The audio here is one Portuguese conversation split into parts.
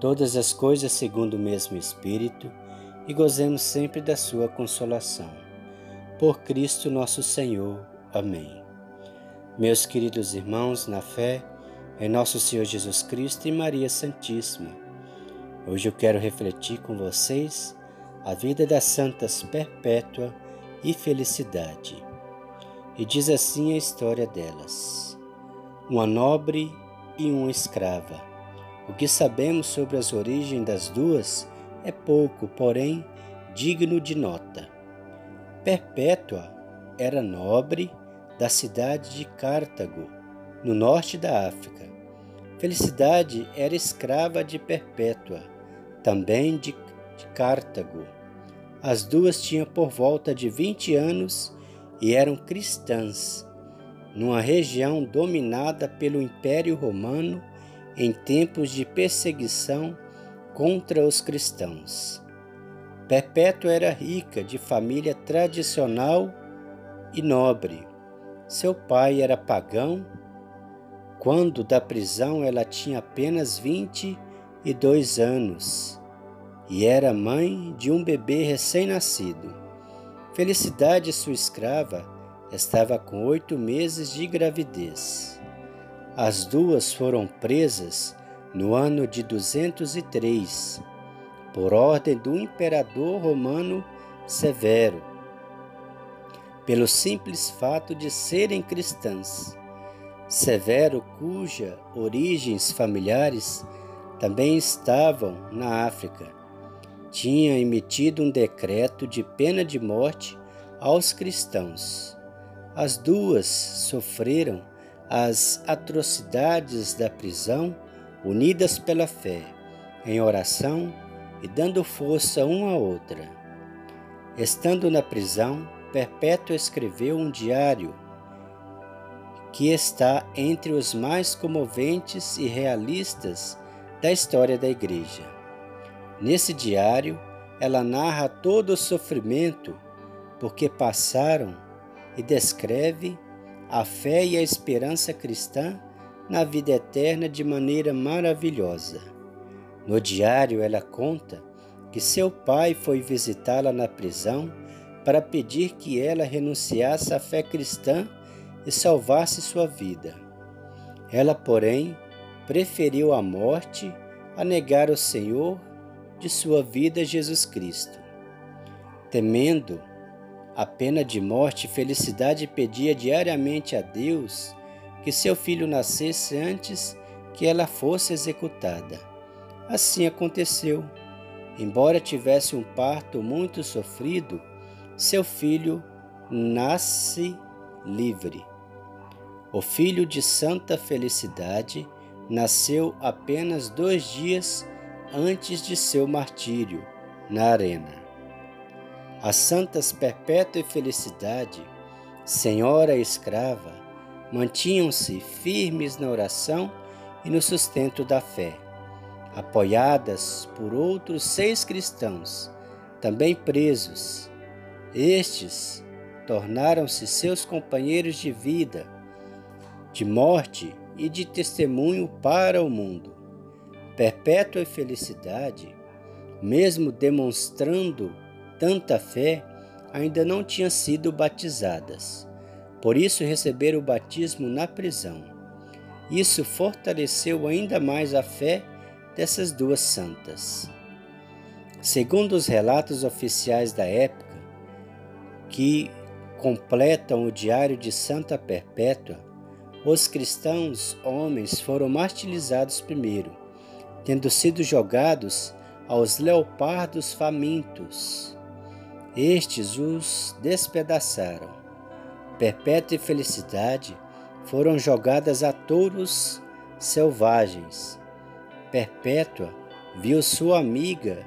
todas as coisas segundo o mesmo Espírito e gozemos sempre da Sua consolação. Por Cristo nosso Senhor. Amém. Meus queridos irmãos, na fé, em nosso Senhor Jesus Cristo e Maria Santíssima, hoje eu quero refletir com vocês a vida das santas perpétua e felicidade. E diz assim a história delas: uma nobre e uma escrava o que sabemos sobre as origens das duas é pouco, porém digno de nota. Perpétua era nobre da cidade de Cartago, no norte da África. Felicidade era escrava de Perpétua, também de, Cartago. As duas tinham por volta de 20 anos e eram cristãs, numa região dominada pelo Império Romano em tempos de perseguição contra os cristãos. Perpétua era rica, de família tradicional e nobre. Seu pai era pagão. Quando da prisão ela tinha apenas 22 anos e era mãe de um bebê recém-nascido. Felicidade, sua escrava, estava com oito meses de gravidez. As duas foram presas no ano de 203, por ordem do imperador romano Severo, pelo simples fato de serem cristãs. Severo, cuja origens familiares também estavam na África, tinha emitido um decreto de pena de morte aos cristãos. As duas sofreram as atrocidades da prisão, unidas pela fé, em oração e dando força uma à outra. Estando na prisão, Perpétua escreveu um diário que está entre os mais comoventes e realistas da história da Igreja. Nesse diário, ela narra todo o sofrimento porque passaram e descreve a fé e a esperança cristã na vida eterna de maneira maravilhosa. No diário, ela conta que seu pai foi visitá-la na prisão para pedir que ela renunciasse à fé cristã e salvasse sua vida. Ela, porém, preferiu a morte a negar o Senhor de sua vida, Jesus Cristo. Temendo a pena de morte, Felicidade pedia diariamente a Deus que seu filho nascesse antes que ela fosse executada. Assim aconteceu. Embora tivesse um parto muito sofrido, seu filho nasce livre. O filho de Santa Felicidade nasceu apenas dois dias antes de seu martírio na arena. As santas Perpétua e Felicidade, senhora e escrava, mantinham-se firmes na oração e no sustento da fé, apoiadas por outros seis cristãos, também presos. Estes tornaram-se seus companheiros de vida, de morte e de testemunho para o mundo. Perpétua felicidade, mesmo demonstrando tanta fé, ainda não tinham sido batizadas. Por isso receberam o batismo na prisão. Isso fortaleceu ainda mais a fé dessas duas santas. Segundo os relatos oficiais da época, que completam o Diário de Santa Perpétua, os cristãos homens foram martirizados primeiro, tendo sido jogados aos leopardos famintos. Estes os despedaçaram. Perpétua e felicidade foram jogadas a touros selvagens. Perpétua viu sua amiga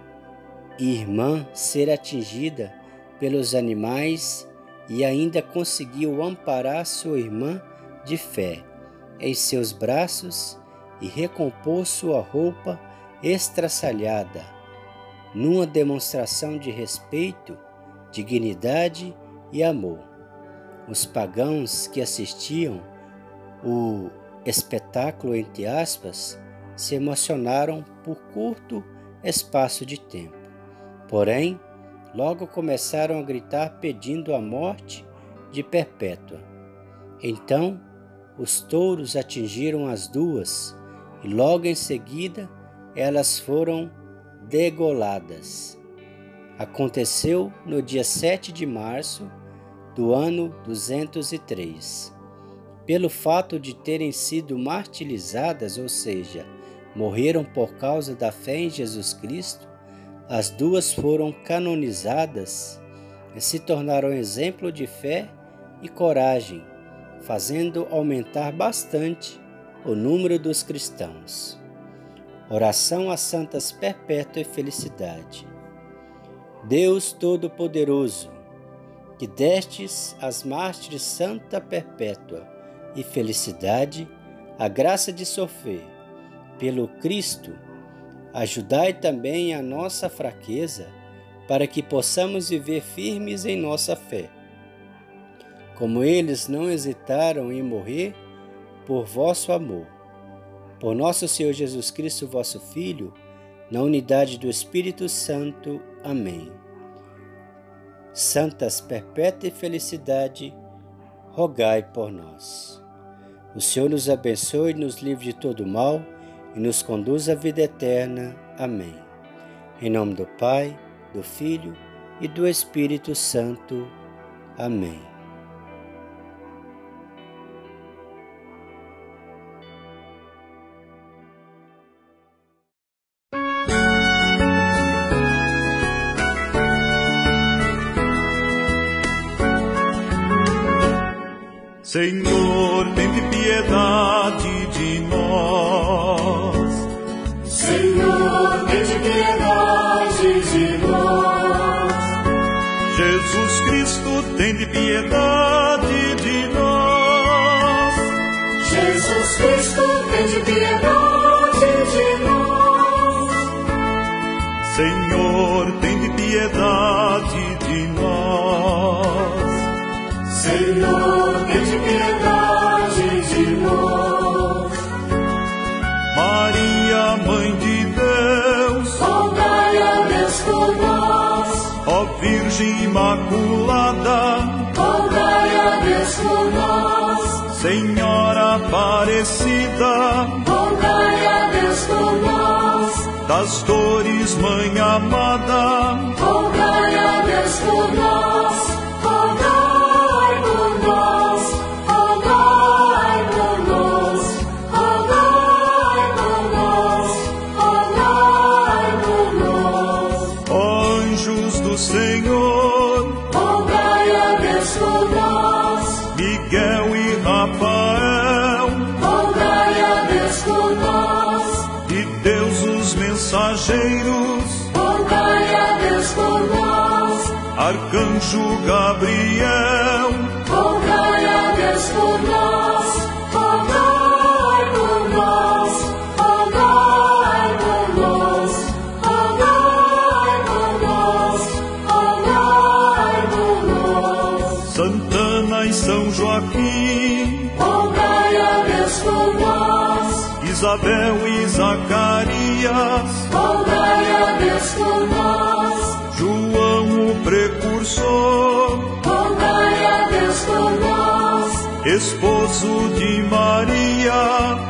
irmã ser atingida pelos animais e ainda conseguiu amparar sua irmã de fé em seus braços e recompor sua roupa estraçalhada, numa demonstração de respeito, dignidade e amor. Os pagãos que assistiam o espetáculo, entre aspas, se emocionaram por curto espaço de tempo. Porém, logo começaram a gritar pedindo a morte de Perpétua. Então, os touros atingiram as duas e logo em seguida elas foram degoladas. Aconteceu no dia 7 de março do ano 203. Pelo fato de terem sido martirizadas, ou seja, morreram por causa da fé em Jesus Cristo, as duas foram canonizadas e se tornaram exemplo de fé e coragem, fazendo aumentar bastante o número dos cristãos. Oração a Santas Perpétua e Felicidade. Deus Todo-Poderoso, que destes às mártires Santa Perpétua e Felicidade a graça de sofrer pelo Cristo, ajudai também a nossa fraqueza, para que possamos viver firmes em nossa fé. Como eles não hesitaram em morrer por vosso amor. Por nosso Senhor Jesus Cristo, vosso Filho, na unidade do Espírito Santo. Amém. Santas perpétua e felicidade, rogai por nós. O Senhor nos abençoe nos livre de todo mal e nos conduz à vida eterna. Amém. Em nome do Pai, do Filho e do Espírito Santo. Amém. Senhor, tem piedade de nós. Senhor, tem piedade de nós. Jesus Cristo, tem piedade de nós. Jesus Cristo, tem piedade Imaculada, Rogai a Deus por nós. Senhora Aparecida, Rogai a Deus por nós. das dores, Mãe amada, Rogai a Deus Arcanjo Gabriel, Rogai a Deus por nós. Rogai por nós. Rogai por nós. Rogai por nós. Rogai por nós. Santana e São Joaquim, Rogai a Deus por nós. Isabel e Zacarias, Rogai a Deus por nós. João o precursor, Rogai a Deus por nós. esposo de Maria,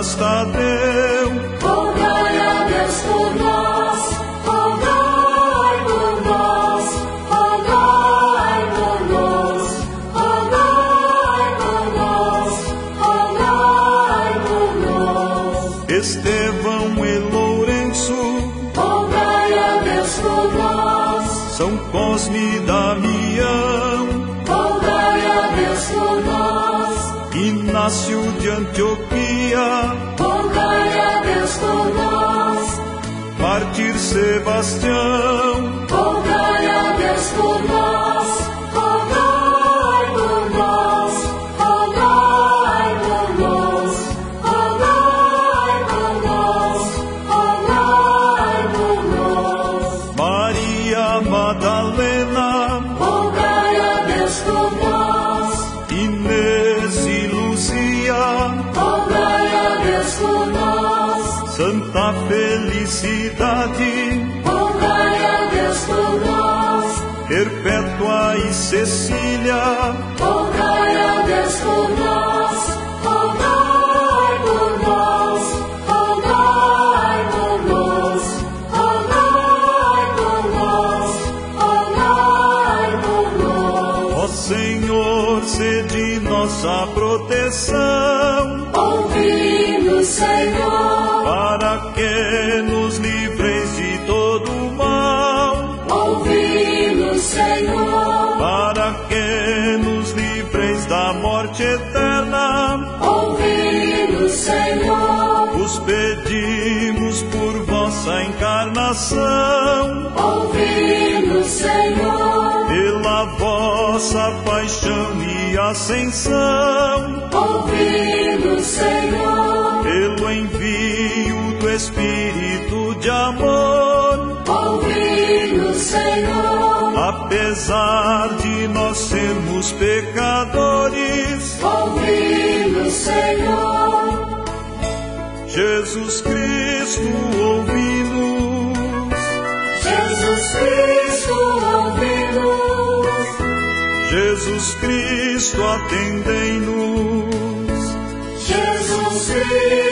basta Deus. Rogai a Deus por nós, rogai por nós, rogai por nós, rogai por nós, rogai por nós. Estevão e Lourenço, rogai a Deus por nós. São Cosme e Damião, rogai Deus por nós. Inácio de Antioquia rogai a Deus por nós. Mártir Sebastião, rogai a Deus por nós. Perpétua e Cecília, rogai a Deus por nós, rogai por nós, rogai por nós, rogai por nós, rogai por nós. ó Senhor, sede nossa proteção, Ouvi-nos, Senhor, morte eterna. Ouvi-nos, Senhor, Os pedimos por vossa encarnação, ouvi-nos, Senhor, pela vossa paixão e ascensão, ouvi-nos, Senhor, pelo envio do Espírito de amor, ouvi-nos, Senhor, apesar de nós sermos pecadores, ouvi-nos, Senhor, Jesus Cristo ouvi-nos, Jesus Cristo, ouvi-nos, Jesus Cristo atendei-nos. Jesus Cristo.